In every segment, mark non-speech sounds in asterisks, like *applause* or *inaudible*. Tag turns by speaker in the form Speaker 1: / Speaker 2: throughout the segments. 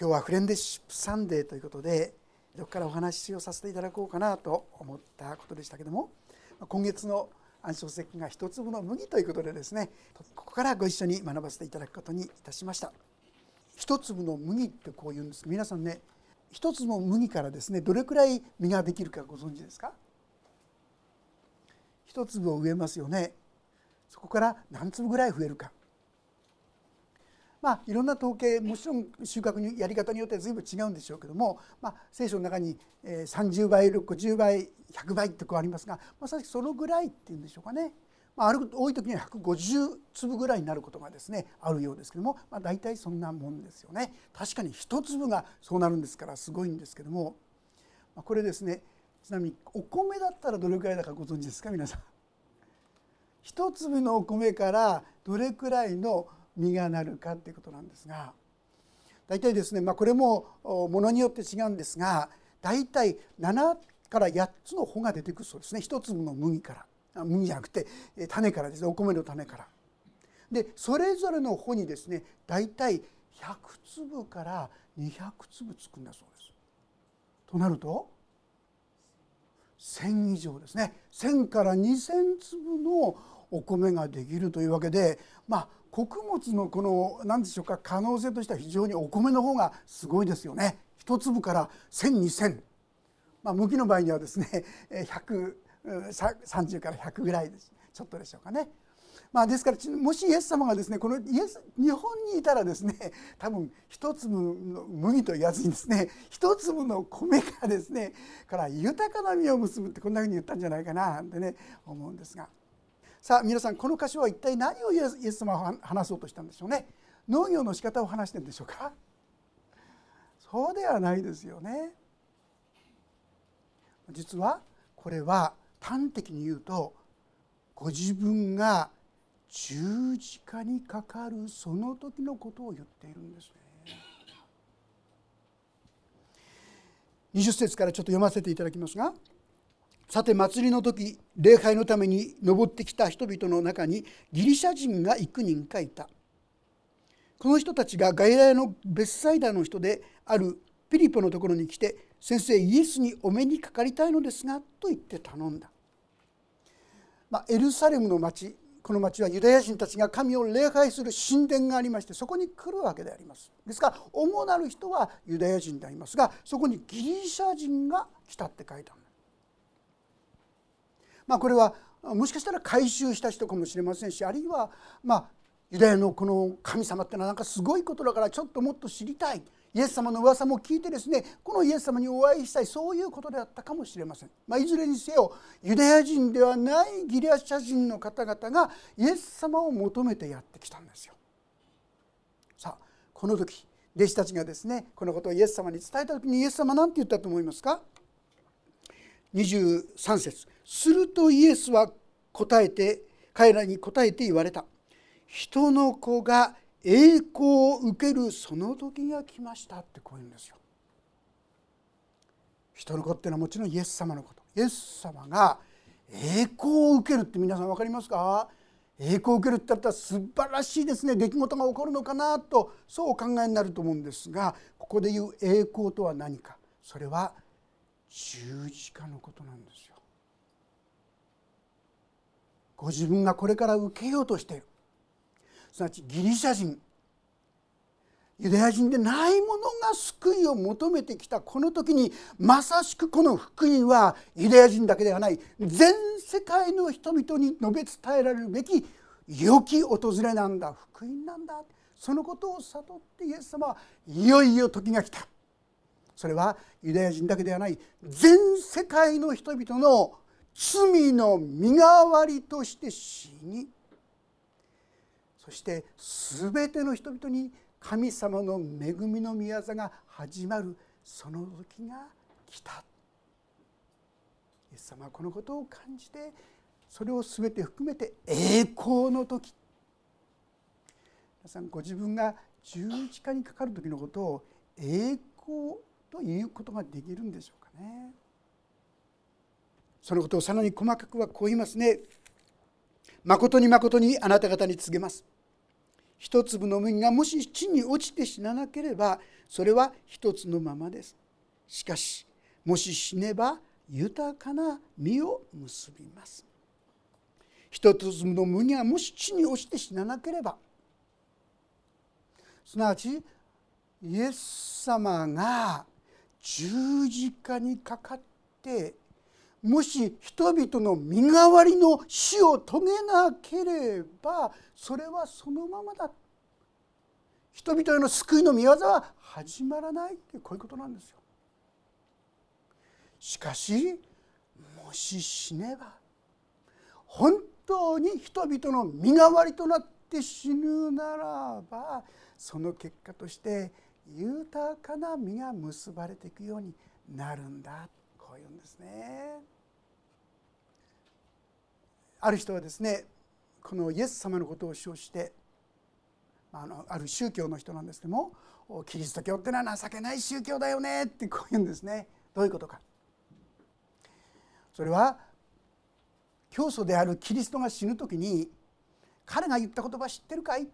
Speaker 1: 今日はフレンデシップサンデーということでどこからお話をさせていただこうかなと思ったことでしたけども今月の暗唱石が一粒の麦ということでですねここからご一緒に学ばせていただくことにいたしました。一粒の麦ってこう言うんです。皆さんね一粒の麦からですねどれくらい実ができるかご存知ですか？一粒を植えますよね。そこから何粒ぐらい増えるか。まあいろんな統計もちろん収穫にやり方によっては随分違うんでしょうけども、まあ、聖書の中に30倍50倍100倍ってこうありますがまさしくそのぐらいっていうんでしょうかね。まあ、ある多い時には150粒ぐらいになることがですねあるようですけども、まあ、大体そんなもんですよね確かに一粒がそうなるんですからすごいんですけども、まあ、これですねちなみにお米だったらどれくらいだかご存知ですか皆さん。一粒のお米からどれくらいの実がなるかっていうことなんですが大体ですね、まあ、これもものによって違うんですが大体7から8つの穂が出てくるそうですね一粒の麦から麦じゃなくて種からですねお米の種から。でそれぞれの穂にですね大体100粒から200粒つくんだそうです。となると1,000以上ですね1,000から2,000粒のお米ができるというわけでまあ穀物のこの何でしょうか可能性としては非常にお米の方がすごいですよね。一粒から1,0002,000まあ麦の場合にはですね *laughs* 130から100ぐらいですちょっとでしょうかね。まあ、ですからもしイエス様がですねこのイエス日本にいたらですね *laughs* 多分一粒の麦と言わずにですね *laughs* 一粒の米がですねから豊かな実を結ぶってこんなふうに言ったんじゃないかなってね思うんですがさあ皆さんこの箇所は一体何をイエス様は話そうとしたんでしょうね。農業の仕方を話してるんでしょうか。そうではないですよね。実はこれは端的に言うとご自分が十字架にかかるその時のことを言っているんですね。20節からちょっと読ませていただきますがさて祭りの時礼拝のために登ってきた人々の中にギリシャ人が幾人かいた。この人たちが外来のベッサイダの人であるピリポのところに来て「先生イエスにお目にかかりたいのですが」と言って頼んだ、まあ、エルサレムの町この町はユダヤ人たちが神を礼拝する神殿がありましてそこに来るわけであります。ですから主なる人はユダヤ人でありますがそこにギリシャ人が来たって書いてあるまあ、これはもしかしたら改宗した人かもしれませんしあるいはまあユダヤのこの神様ってのはなんかすごいことだからちょっともっと知りたい。イエス様の噂も聞いてですねこのイエス様にお会いしたいそういうことであったかもしれません、まあ、いずれにせよユダヤ人ではないギリシャ人の方々がイエス様を求めてやってきたんですよ。さあこの時弟子たちがですねこのことをイエス様に伝えた時にイエス様何て言ったと思いますか？23節。するとイエスは答えて彼らに答えて言われた。人の子が栄光を受けるその時が来ましたってこう言うんですよ。人の子っていうのはもちろんイエス様のこと。イエス様が栄光を受けるって皆さん分かりますか？栄光を受けるって言ったら素晴らしいですね。出来事が起こるのかなとそうお考えになると思うんですがここで言う栄光とは何か。それは十字架のことなんですよ。ご自分がこれから受けようとしている。すなわちギリシャ人。ユダヤ人でないものが救いを求めてきたこの時にまさしくこの福音はユダヤ人だけではない。全世界の人々に述べ伝えられるべき良き訪れなんだ。福音なんだそのことを悟ってイエス様はいよいよ時が来た。それはユダヤ人だけではない。全世界の人々の罪の身代わりとして死にそして全ての人々に神様の恵みの御業が始まるその時が来たイエス様はこのことを感じてそれを全て含めて栄光の時皆さんご自分が十字架にかかる時のことを栄光ということができるんでしょうかね。そのことをさらに細かくはこう言いますね。誠に誠にあなた方に告げます。一粒の麦がもし地に落ちて死ななければそれは一つのままですしかしもし死ねば豊かな実を結びます一粒の麦がもし地に落ちて死ななければすなわちイエス様が十字架にかかってもし人々の身代わりの死を遂げなければそれはそのままだ人々への救いの御業は始まらないってこういうことなんですよ。しかしもし死ねば本当に人々の身代わりとなって死ぬならばその結果として豊かな実が結ばれていくようになるんだこういうんですね。ある人はですねこのイエス様のことを称してあのある宗教の人なんですけどもキリスト教ってのは情けない宗教だよねってこう言うんですね。どういうことか。それは教祖であるキリストが死ぬ時に彼が言った言葉知ってるかい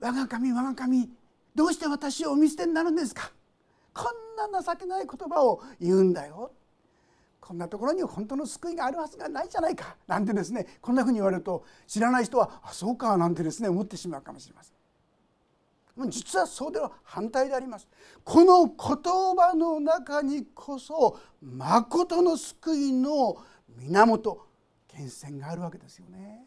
Speaker 1: 我が神我が神どうして私をお見捨てになるんですか?こんな情けない言葉を言うんだよこんなところに本当の救いがあるはずがないじゃないかなんてですねこんなふうに言われると知らない人はあそうかなんてですね思ってしまうかもしれません。実はそうでは反対であります。この言葉の中にこそ誠の救いの源源泉があるわけですよね。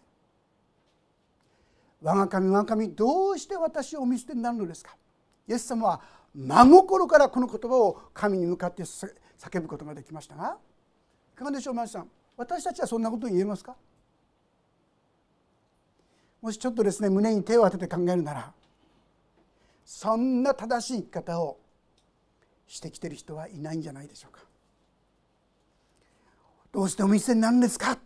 Speaker 1: 我が神我が神どうして私をお見捨てになるのですかイエス様は真心からこの言葉を神に向かって叫ぶことができましたがいかがでしょうマさん私たちはそんなこと言えますか？もしちょっとですね胸に手を当てて考えるならそんな正しい生き方をしてきてる人はいないんじゃないでしょうか。どうしてお店になるんですか？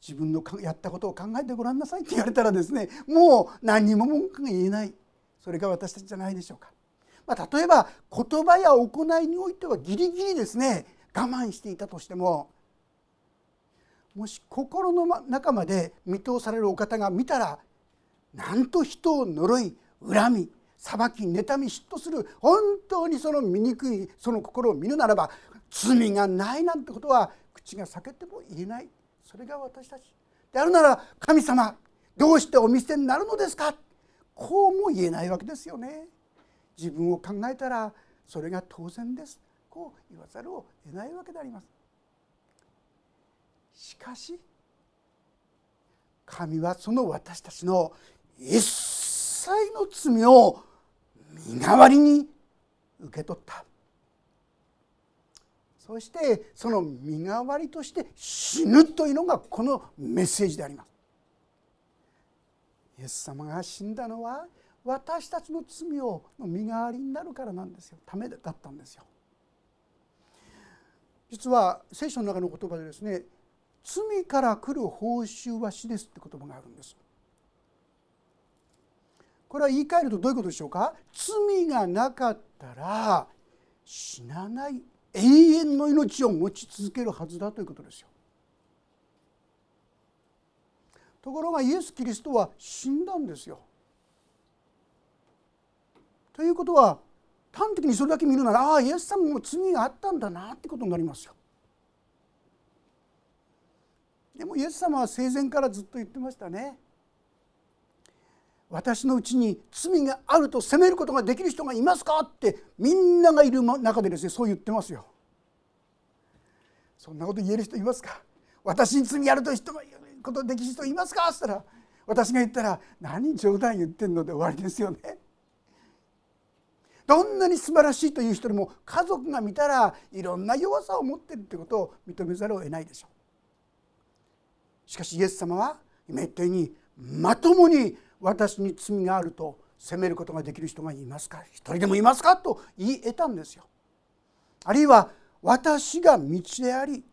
Speaker 1: 自分のやったことを考えてごらんなさいって言われたらですねもう何にも文句が言えない。それが私たちじゃないでしょうか、まあ、例えば言葉や行いにおいてはギリギリですね我慢していたとしてももし心の中まで見通されるお方が見たらなんと人を呪い恨み裁き妬み嫉妬する本当にその醜いその心を見るならば罪がないなんてことは口が裂けても言えない。それが私たち。であるなら神様どうしてお見せになるのですか？こうも言えないわけですよね。自分を考えたらそれが当然です。こう言わざるを得ないわけであります。しかし神はその私たちの一切の罪を身代わりに受け取った。そしてその身代わりとして死ぬというのがこのメッセージであります。イエス様が死んだのは私たちの罪を身代わりになるからなんですよためだったんですよ。実は聖書の中の言葉でですね罪から来る報酬は死ですって言葉があるんです。これは言い換えるとどういうことでしょうか？罪がなかったら死なない永遠の命を持ち続けるはずだということですよ。ところがイエス・キリストは死んだんですよ。ということは端的にそれだけ見るならああイエス様も罪があったんだなってことになりますよ。でもイエス様は生前からずっと言ってましたね。私のうちに罪があると責めることができる人がいますかってみんながいる中でですねそう言ってますよ。そんなこと言える人いますか？私に罪あると人が言うことできる人いますか？っつったら私が言ったら「何冗談言ってんの?」で終わりですよね。どんなに素晴らしいという人でも家族が見たらいろんな弱さを持ってるってことを認めざるを得ないでしょうしかしイエス様は今言ったようにまともに私に罪があると責めることができる人がいますか？一人でもいますか？と言い得たんですよあるいは私が道であり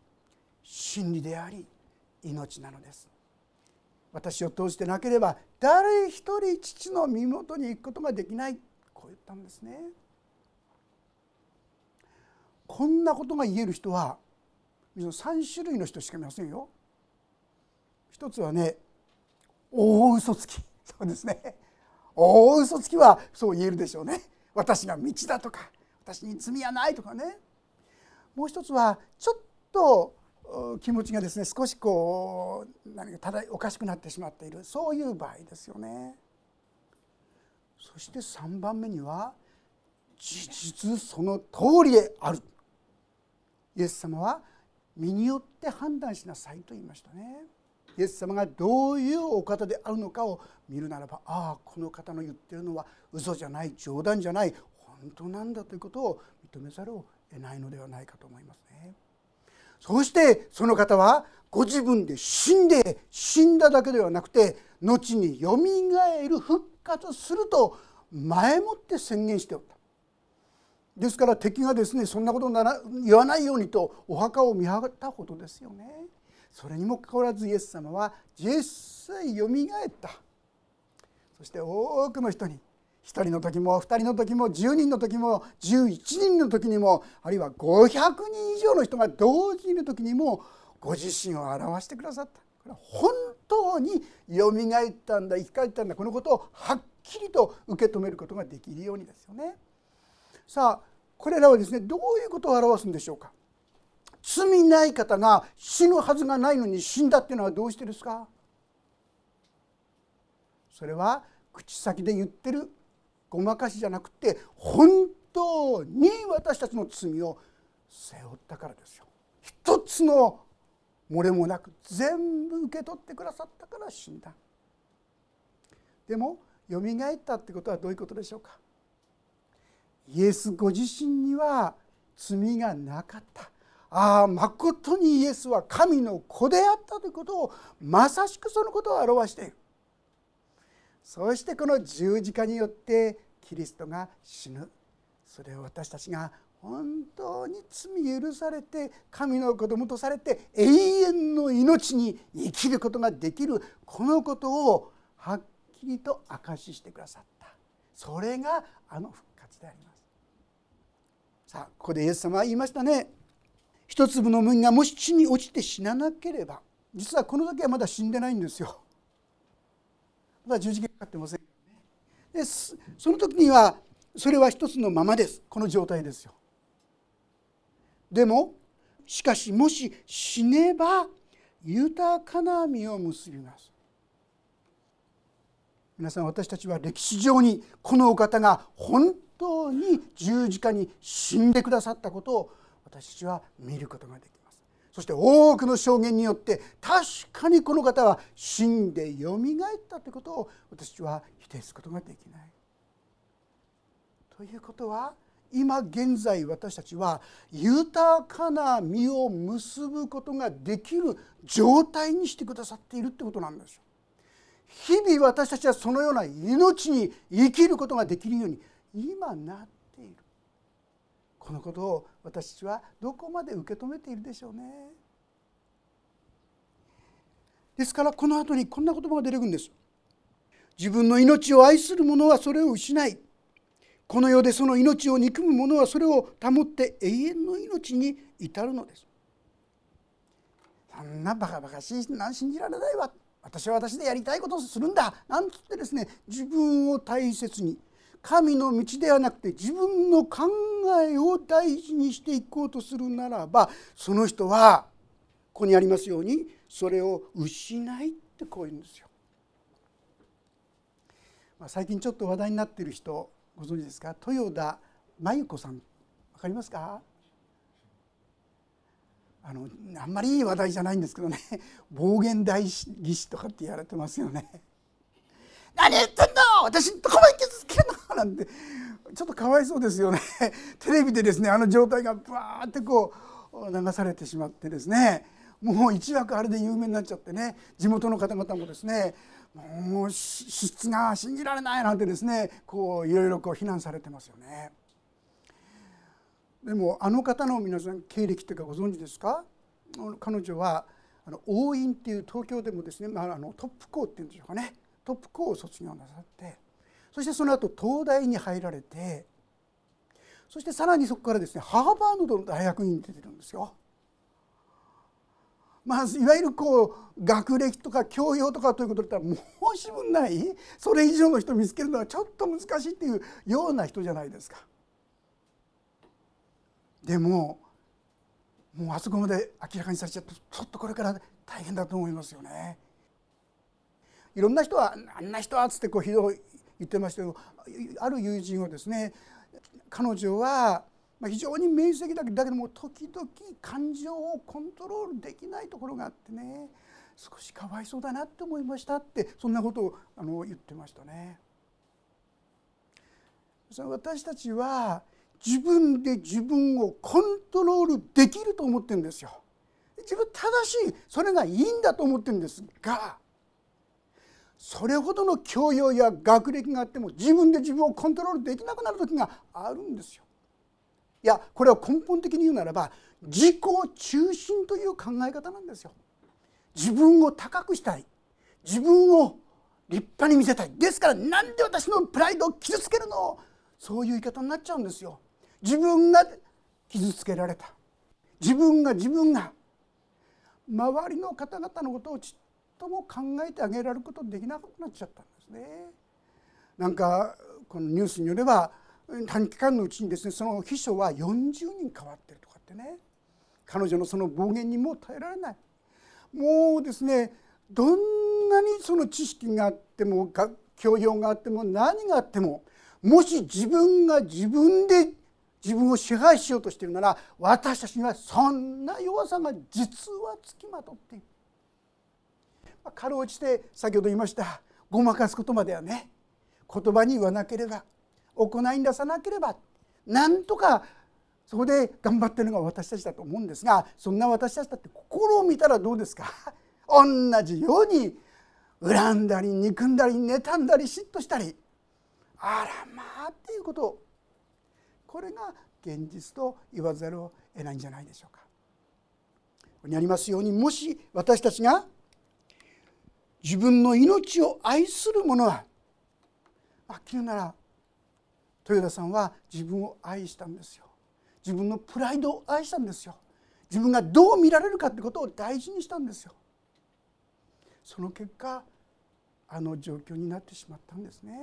Speaker 1: 真理であり命なのです。私を通してなければ誰一人父の身元に行くことができない。こう言ったんですね。こんなことが言える人は3種類の人しかいませんよ。一つはね大嘘つき。そうですね。大嘘つきはそう言えるでしょうね。私が道だとか私に罪はないとかね。もう一つはちょっと気持ちがですね少しこう何かただおかしくなってしまっているそういう場合ですよね。そして3番目には事実その通りであるイエス様は身によって判断しなさいと言いましたね。イエス様がどういうお方であるのかを見るならばああこの方の言ってるのは嘘じゃない冗談じゃない本当なんだということを認めざるを得ないのではないかと思いますね。そしてその方はご自分で死んで死んだだけではなくて後によみがえる復活すると前もって宣言しておった。ですから敵がですねそんなことなら言わないようにとお墓を見張ったほどですよね。それにもかかわらずイエス様は実際よみがえった。そして多くの人に1人の時も2人の時も10人の時も11人の時にもあるいは500人以上の人が同時にいる時にもご自身を表してくださった。これは本当によみがえったんだ生き返ったんだ。このことをはっきりと受け止めることができるようにですよね。さあこれらはですねどういうことを表すんでしょうか。罪ない方が死ぬはずがないのに死んだっていうのはどうしてですか。それは口先で言ってるごまかしじゃなくて本当に私たちの罪を背負ったからですよ。一つの漏れもなく全部受け取ってくださったから死んだ。でもよみがえったってことはどういうことでしょうかイエスご自身には罪がなかったああまことにイエスは神の子であったということをまさしくそのことを表しているそしてこの十字架によってキリストが死ぬ。それを私たちが本当に罪許されて神の子供とされて永遠の命に生きることができるこのことをはっきりと証ししてくださった。それがあの復活であります。さあここでイエス様は言いましたね。一粒の麦がもし地に落ちて死ななければ実はこの時はまだ死んでないんですよ。まだ十字架かかってませんでその時にはそれは一つのままです。この状態ですよ。でもしかしもし死ねば豊かな実を結びます。皆さん私たちは歴史上にこのお方が本当に十字架に死んでくださったことを私たちは見ることができます。そして多くの証言によって確かにこの方は死んでよみがえったということを私たちは否定することができない。ということは今現在私たちは豊かな実を結ぶことができる状態にしてくださっているってことなんですよ。日々私たちはそのような命に生きることができるように今なってこのことを私たちはどこまで受け止めているでしょうね。ですからこの後にこんな言葉が出てくるんです。自分の命を愛する者はそれを失いこの世でその命を憎む者はそれを保って永遠の命に至るのです。そんなバカバカしいな信じられないわ私は私でやりたいことをするんだなんつってですね自分を大切に神の道ではなくて自分の考えを大事にしていこうとするならばその人はここにありますようにそれを失いってこう言うんですよ。まあ、最近ちょっと話題になっている人ご存知ですか？豊田真由子さん。分かりますか？あのあんまりいい話題じゃないんですけどね。暴言大義士とかって言われてますよね。何言ってんの！私どこまで傷つけるの *laughs* なんてちょっとかわいそうですよね。*laughs* テレビでですねあの状態がブワーってこう流されてしまってですね。もう一枠あれで有名になっちゃってね。地元の方々もですねもう質が信じられないなんてですねこういろいろこう非難されてますよね。でもあの方の皆さん経歴というかご存知ですか？彼女はあの王院っていう東京でもですね、まあ、あのトップ校っていうんでしょうかね。トップ校を卒業なさって。そしてその後東大に入られてそしてさらにそこからですねハーバードの大学に出てるんですよ。まあ、いわゆるこう学歴とか教養とかということだったら申し分ないそれ以上の人見つけるのはちょっと難しいっていうような人じゃないですか。でももうあそこまで明らかにされちゃうとちょっとこれから大変だと思いますよね。いろんな人は「あんな人は」っつってこうひどい言ってましたけどある友人をですね彼女は非常に明晰だけども時々感情をコントロールできないところがあってね少しかわいそうだなって思いましたってそんなことをあの言ってましたね。私たちは自分で自分をコントロールできると思ってるんですよ。自分正しいそれがいいんだと思ってるんですがそれほどの教養や学歴があっても自分で自分をコントロールできなくなる時があるんですよ。いやこれは根本的に言うならば自己中心という考え方なんですよ。自分を高くしたい自分を立派に見せたいですからなんで私のプライドを傷つけるの？そういう言い方になっちゃうんですよ。自分が傷つけられた自分が自分が周りの方々のことをちっとも考えてあげられることできなくなっちゃったんですね。なんかこのニュースによれば短期間のうちにですねその秘書は40人変わってるとかってね彼女のその暴言にも耐えられないもうですねどんなにその知識があっても教養があっても何があってももし自分が自分で自分を支配しようとしているなら私たちにはそんな弱さが実はつきまとっている。かろうじて先ほど言いましたごまかすことまではね言葉に言わなければ行いに出さなければなんとかそこで頑張ってるのが私たちだと思うんですがそんな私たちだって心を見たらどうですか？同じように恨んだり憎んだり妬んだり嫉妬したりあらまあっていうことこれが現実と言わざるを得ないんじゃないでしょうか。ここにありますようにもし私たちが自分の命を愛する者ははっきりなら豊田さんは自分を愛したんですよ。自分のプライドを愛したんですよ。自分がどう見られるかってことを大事にしたんですよ。その結果あの状況になってしまったんですね。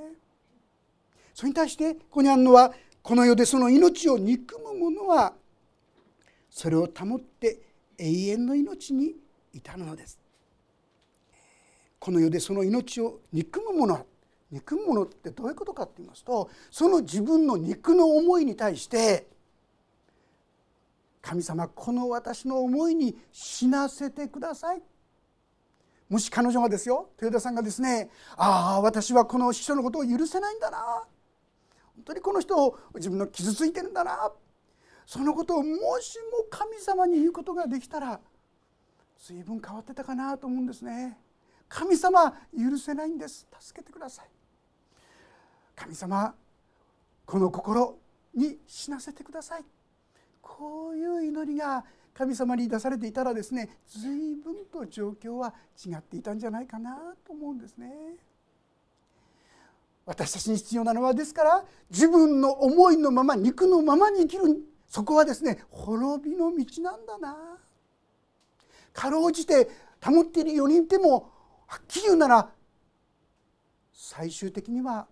Speaker 1: それに対してここにあるのはこの世でその命を憎む者はそれを保って永遠の命に至るのです。この世でその命を憎む者憎むものってどういうことかって言いますとその自分の肉の思いに対して神様この私の思いに死なせてください。もし彼女がですよ豊田さんがですねああ私はこの師匠のことを許せないんだな。本当にこの人を自分の傷ついてるんだな。そのことをもしも神様に言うことができたら随分変わってたかなと思うんですね。神様許せないんです。助けてください。神様この心に死なせてください。こういう祈りが神様に出されていたらですね随分と状況は違っていたんじゃないかなと思うんですね。私たちに必要なのはですから自分の思いのまま肉のままに生きるそこはですね滅びの道なんだな。かろうじて保っている4人いてもはっきり言うなら最終的には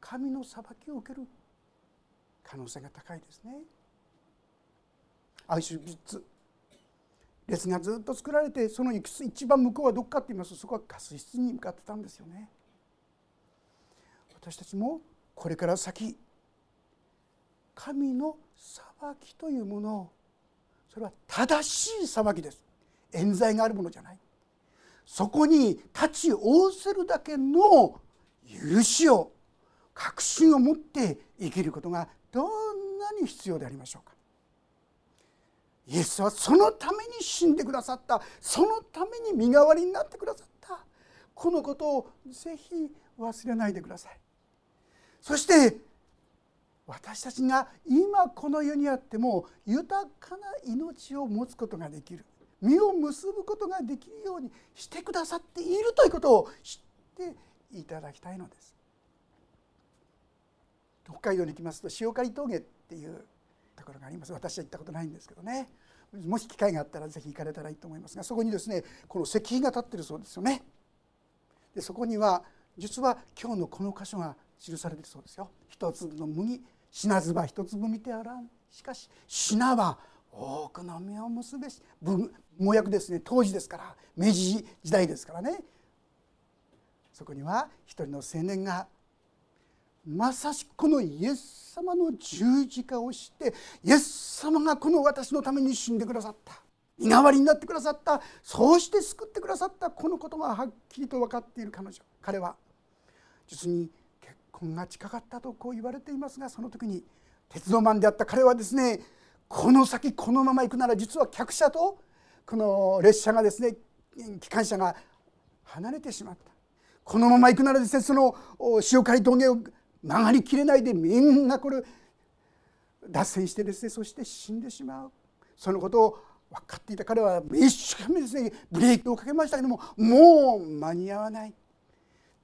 Speaker 1: 神の裁きを受ける可能性が高いですね。アウシュビッツ列がずっと作られてその一番向こうはどこかって言いますとそこはガス室に向かってたんですよね。私たちもこれから先神の裁きというものをそれは正しい裁きです冤罪があるものじゃないそこに立ち仰せるだけの許しを確信を持って生きることがどんなに必要でありましょうか。イエスはそのために死んでくださった。そのために身代わりになってくださった。このことをぜひ忘れないでください。そして私たちが今この世にあっても豊かな命を持つことができる。実を結ぶことができるようにしてくださっているということを知っていただきたいのです。北海道に行きますと塩刈峠っていうところがあります。私は行ったことないんですけどね。もし機会があったら是非行かれたらいいと思いますがそこにですねこの石碑が立ってるそうですよね。でそこには実は今日のこの箇所が記されているそうですよ。一粒の麦品唾一粒見てあらん。しかし品は多くの実を結べし農薬ですね。当時ですから明治時代ですからね。そこには一人の青年がまさしくこのイエス様の十字架をしてイエス様がこの私のために死んでくださった。身代わりになってくださった。そうして救ってくださった。このことがはっきりと分かっている彼女。彼は実に結婚が近かったとこう言われていますがその時に鉄道マンであった彼はですねこの先このまま行くなら実は客車とこの列車がですね機関車が離れてしまった。このまま行くならですねその潮刈峠を曲がりきれないでみんなこれ脱線してですねそして死んでしまう。そのことを分かっていた彼は一生懸命ですねブレーキをかけましたけどももう間に合わない。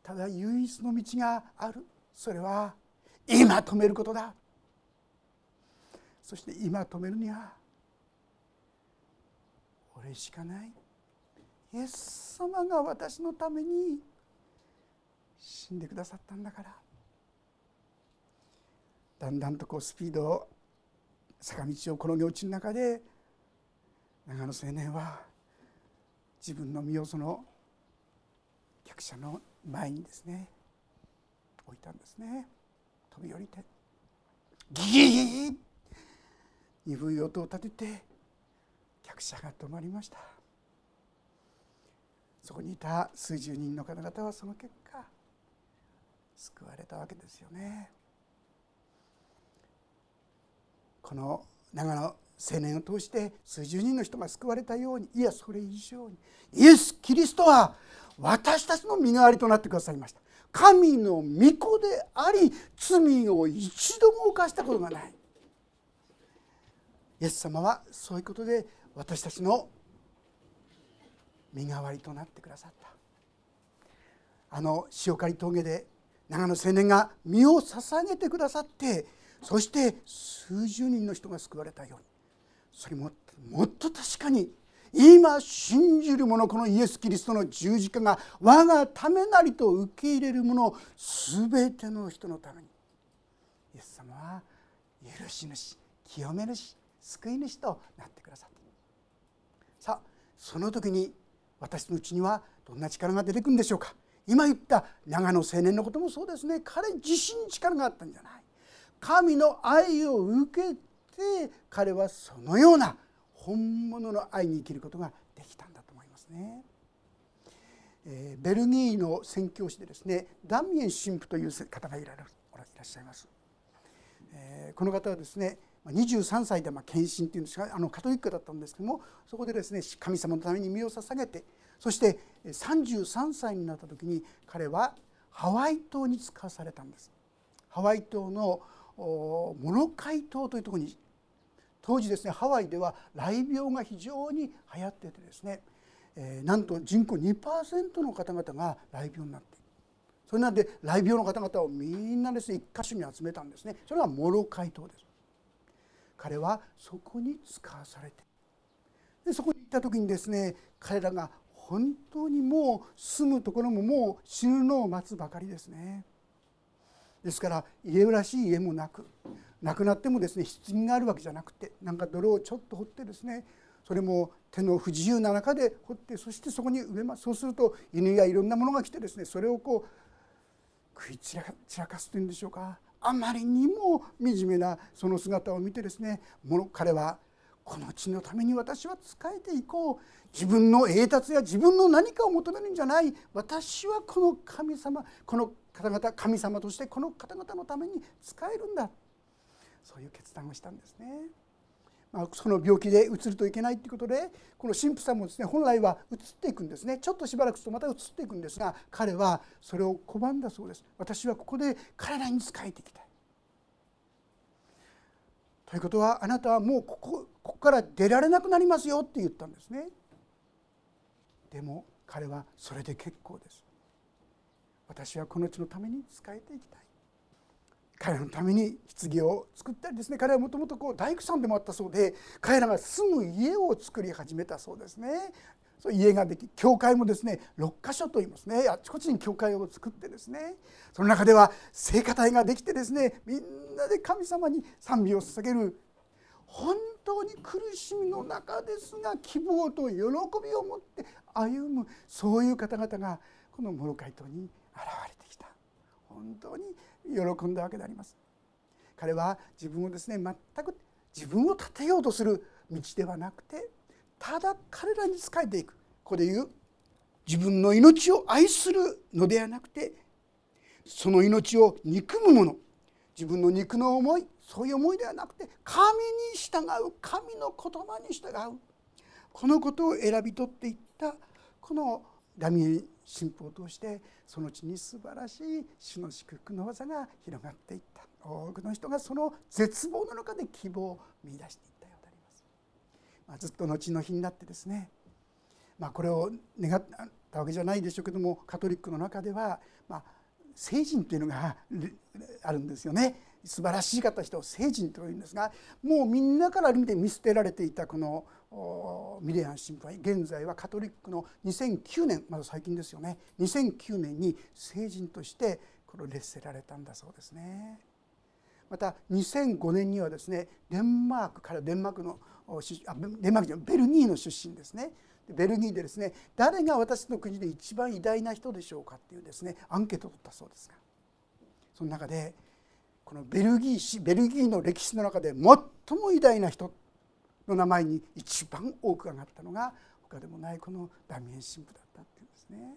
Speaker 1: ただ唯一の道がある。それは今止めることだ。そして今止めるには俺しかない。イエス様が私のために死んでくださったんだから。だんだんとこうスピードを坂道を転げ落ちる中で長野青年は自分の身をその客車の前にですね置いたんですね。飛び降りてギーッ鈍い音を立てて客車が止まりました。そこにいた数十人の方々はその結果救われたわけですよね。この長野青年を通して数十人の人が救われたようにいやそれ以上にイエス・キリストは私たちの身代わりとなってくださいました。神の御子であり罪を一度も犯したことがない。イエス様はそういうことで私たちの身代わりとなってくださった。あの塩刈峠で長野青年が身を捧げてくださってそして数十人の人が救われたようにそれももっと確かに今信じる者このイエス・キリストの十字架が我がためなりと受け入れる者全ての人のためにイエス様は許し主清め主救い主となってくださったさあその時に私のうちにはどんな力が出てくるんでしょうか今言った長野青年のこともそうですね彼自身に力があったんじゃない神の愛を受けて彼はそのような本物の愛に生きることができたんだと思いますね。えー、ベルギーの宣教師でですねダミエン神父という方がいらっしゃいます。えー、この方はですね23歳でまあ献身っていうんですかあのカトリックだったんですけどもそこでですね神様のために身を捧げてそして33歳になった時に彼はハワイ島に使わされたんです。ハワイ島のモロカイ島というところに当時ですねハワイでは雷病が非常に流行っててですね、えー、なんと人口2%の方々が雷病になっているそれなんで雷病の方々をみんなですね一箇所に集めたんですねそれはモロカイ島です彼はそこに使わされてでそこに行った時にですね彼らが本当にもう住むところももう死ぬのを待つばかりですね。ですから家らしい家もなく亡くなってもですね棺があるわけじゃなくてなんか泥をちょっと掘ってですねそれも手の不自由な中で掘ってそしてそこに植えます。そうすると犬やいろんなものが来てですねそれをこう食い散らかすというんでしょうか。あまりにも惨めなその姿を見てですね彼はこの地のために私は仕えていこう。自分の栄達や自分の何かを求めるんじゃない。私はこの神様この方々神様としてこの方々のために仕えるんだ。そういう決断をしたんですね。まあ、その病気で移るといけないということでこの神父さんもですね本来は移っていくんですね。ちょっとしばらくするとまた移っていくんですが彼はそれを拒んだそうです。私はここで彼らに仕えていきたい。ということはあなたはもうここここから出られなくなりますよって言ったんですね。でも彼はそれで結構です。私はこの地のために仕えていきたい。彼らのために棺を作ったりですね彼はもともと大工さんでもあったそうで彼らが住む家を作り始めたそうですね。そう家ができ教会もですね6箇所と言いますね。あちこちに教会を作ってですね。その中では聖歌隊ができてですねみんなで神様に賛美を捧げる本当に苦しみの中ですが希望と喜びを持って歩むそういう方々がこのモロカイ島に現れてきた。本当に喜んだわけであります。彼は自分をですね全く自分を立てようとする道ではなくてただ彼らに仕えていく。ここで言う自分の命を愛するのではなくてその命を憎むもの自分の肉の思いそういう思いではなくて神に従う神の言葉に従う。このことを選び取っていったこのダミエン神父を通してその地に素晴らしい主の祝福の技が広がっていった。多くの人がその絶望の中で希望を見いだしていったようであります。まあ、ずっと後の日になってですね、まあ、これを願ったわけじゃないでしょうけどもカトリックの中では、まあ、聖人というのがあるんですよね。素晴らしい方人を聖人というんですがもうみんなから見て見捨てられていたこのミレアン神父は現在はカトリックの2009年まだ最近ですよね2009年に聖人としてこれ列せられたんだそうですね。また2005年にはですねデンマークからデンマークのあデンマークじゃベルギーの出身ですねベルギーでですね誰が私の国で一番偉大な人でしょうかっていうですねアンケートを取ったそうですがその中でこのベルギー史ベルギーの歴史の中で最も偉大な人の名前に一番多く上がったのが他でもないこのダミエン神父だったっていうんですね。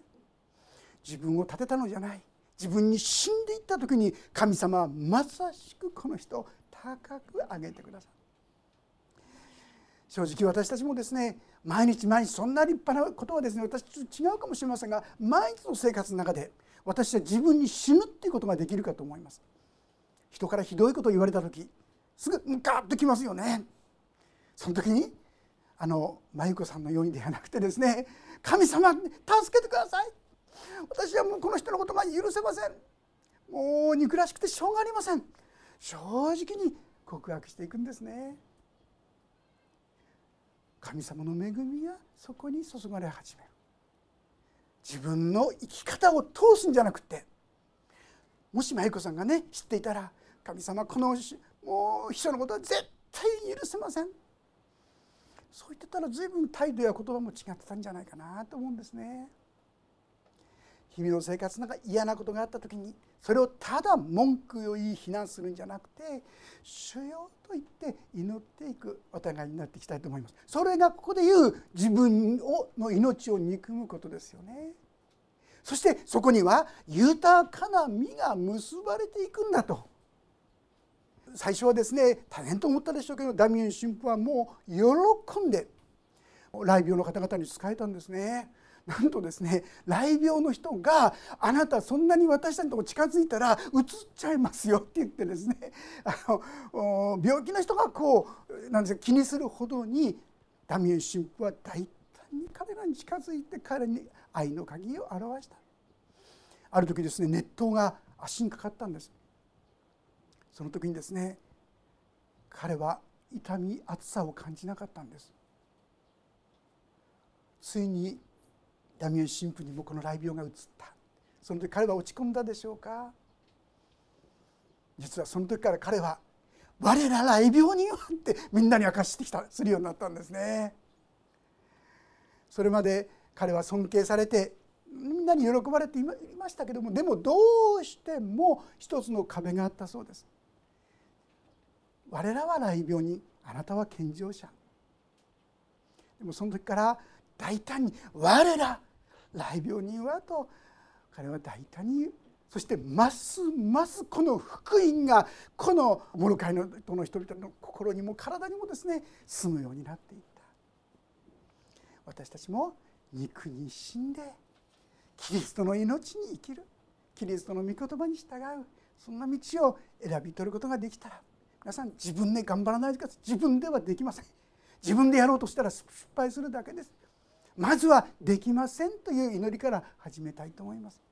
Speaker 1: 自分を立てたのじゃない。自分に死んでいった時に神様はまさしくこの人を高く上げてくださる正直私たちもですね毎日毎日そんな立派なことはですね私と違うかもしれませんが毎日の生活の中で私は自分に死ぬっていうことができるかと思います。人からひどいことを言われた時すぐガーッときますよね。その時にあの真由子さんのようにではなくてですね神様助けてください。私はもうこの人のことが許せません。もう憎らしくてしょうがありません。正直に告白していくんですね。神様の恵みがそこに注がれ始める。自分の生き方を通すんじゃなくてもし真由子さんがね知っていたら神様このもう秘書のことは絶対許せませんそう言ってたら随分態度や言葉も違ってたんじゃないかなと思うんですね。日々の生活の中嫌なことがあった時にそれをただ文句を言い非難するんじゃなくて「主よ」と言って祈っていくお互いになっていきたいと思います。それがここで言う自分をの命を憎むことですよね。そしてそこには豊かな実が結ばれていくんだと最初はですね大変と思ったでしょうけどダミエン神父はもう喜んで来病の方々に仕えたんですね。なんとですね来病の人が「あなたそんなに私たちのとこ近づいたらうつっちゃいますよ」って言ってですねあの病気の人がこうなんですか気にするほどにダミエン神父は大胆に彼らに近づいて彼に愛の鍵を表したある時ですね熱湯が足にかかったんですその時にですね彼は痛み暑さを感じなかったんですついにダミエン神父にもこの雷病が移ったその時彼は落ち込んだでしょうか実はその時から彼は「我ら雷病人は」ってみんなに明かしてきたするようになったんですね。それまで彼は尊敬されてみんなに喜ばれていましたけどもでもどうしても一つの壁があったそうです。我らは雷病人あなたは健常者。でもその時から大胆に「我ら来病人はと彼は大胆にそしてますますこの福音がこのモロカイのの人々の心にも体にもですね住むようになっていった。私たちも肉に死んでキリストの命に生きる。キリストの御言葉に従う。そんな道を選び取ることができたら皆さん自分で頑張らないでください自分ではできません。自分でやろうとしたら失敗するだけです。まずはできませんという祈りから始めたいと思います。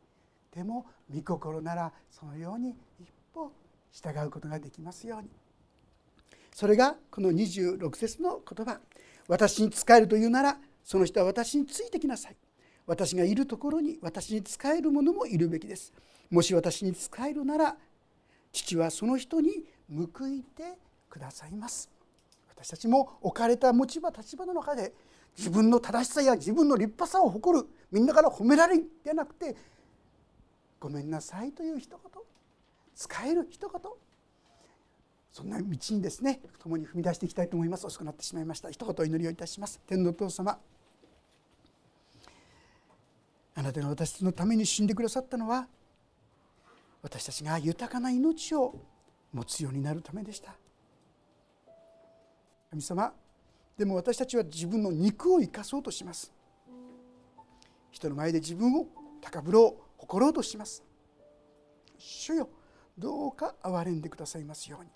Speaker 1: でも御心ならそのように一歩従うことができますように。それがこの26節の言葉。私に仕えるというならその人は私についてきなさい。私がいるところに私に仕える者もいるべきです。もし私に仕えるなら父はその人に報いてくださいます。私たちも置かれた持ち場立場の中で自分の正しさや自分の立派さを誇るみんなから褒められるではなくてごめんなさいという一言。使える一言。そんな道にですね共に踏み出していきたいと思います。遅くなってしまいました。一言お祈りをいたします。天のお父様あなたが私のために死んでくださったのは私たちが豊かな命を持つようになるためでした。神様でも私たちは自分の肉を生かそうとします。人の前で自分を高ぶろう誇ろうとします。主よどうか憐れんでくださいますように。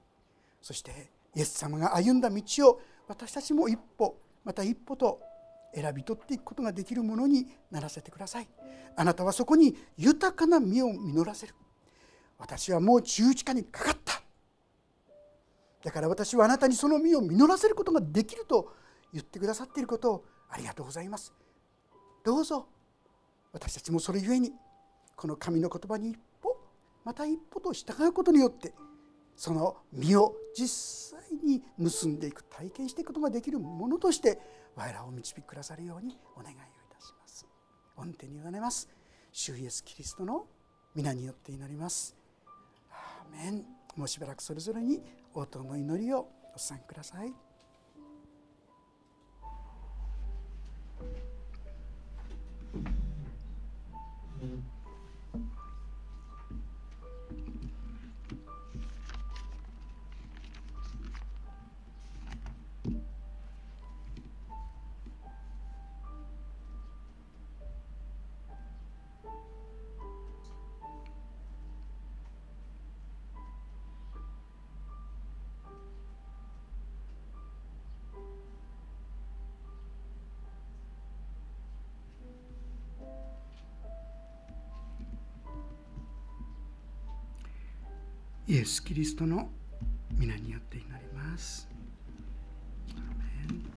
Speaker 1: そしてイエス様が歩んだ道を私たちも一歩また一歩と選び取っていくことができるものにならせてください。あなたはそこに豊かな実を実らせる。私はもう十字架にかかった。だから私はあなたにその実を実らせることができると言ってくださっていることをありがとうございます。どうぞ。私たちもそれゆえにこの神の言葉に一歩また一歩と従うことによってその実を実際に結んでいく体験していくことができるものとして我らを導きくださるようにお願いをいたします。御手に委ねます。主イエスキリストの皆によって祈ります。アーメン。もうしばらくそれぞれに応答の祈りをお参くださいイエス・キリストの皆によって祈ります。